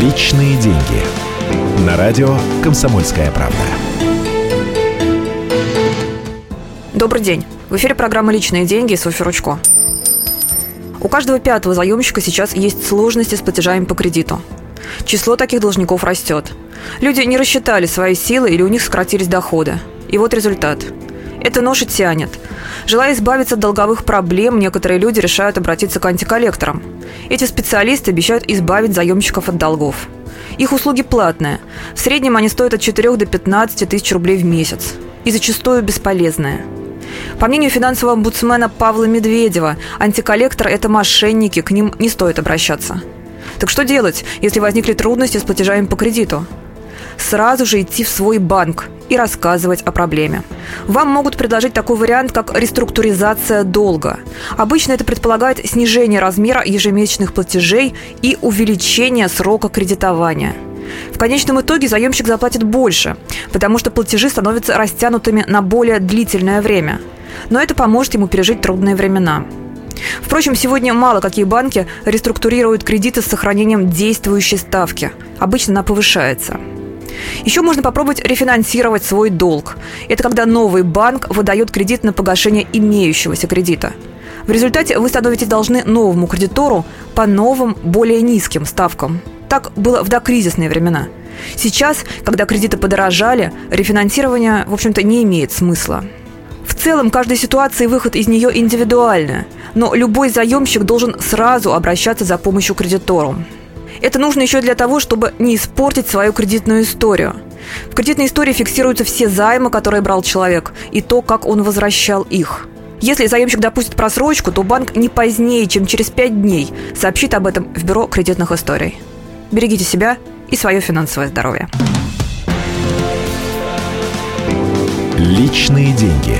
Личные деньги. На радио «Комсомольская правда». Добрый день. В эфире программа «Личные деньги» Софья Ручко. У каждого пятого заемщика сейчас есть сложности с платежами по кредиту. Число таких должников растет. Люди не рассчитали свои силы или у них сократились доходы. И вот результат. Это ноша тянет. Желая избавиться от долговых проблем, некоторые люди решают обратиться к антиколлекторам. Эти специалисты обещают избавить заемщиков от долгов. Их услуги платные. В среднем они стоят от 4 до 15 тысяч рублей в месяц. И зачастую бесполезные. По мнению финансового омбудсмена Павла Медведева, антиколлектор – это мошенники, к ним не стоит обращаться. Так что делать, если возникли трудности с платежами по кредиту? Сразу же идти в свой банк и рассказывать о проблеме. Вам могут предложить такой вариант, как реструктуризация долга. Обычно это предполагает снижение размера ежемесячных платежей и увеличение срока кредитования. В конечном итоге заемщик заплатит больше, потому что платежи становятся растянутыми на более длительное время. Но это поможет ему пережить трудные времена. Впрочем, сегодня мало какие банки реструктурируют кредиты с сохранением действующей ставки. Обычно она повышается. Еще можно попробовать рефинансировать свой долг. Это когда новый банк выдает кредит на погашение имеющегося кредита. В результате вы становитесь должны новому кредитору по новым, более низким ставкам. Так было в докризисные времена. Сейчас, когда кредиты подорожали, рефинансирование, в общем-то, не имеет смысла. В целом, каждой ситуации выход из нее индивидуальный, но любой заемщик должен сразу обращаться за помощью к. Это нужно еще для того, чтобы не испортить свою кредитную историю. В кредитной истории фиксируются все займы, которые брал человек, и то, как он возвращал их. Если заемщик допустит просрочку, то банк не позднее, чем через 5 дней сообщит об этом в Бюро кредитных историй. Берегите себя и свое финансовое здоровье. Личные деньги.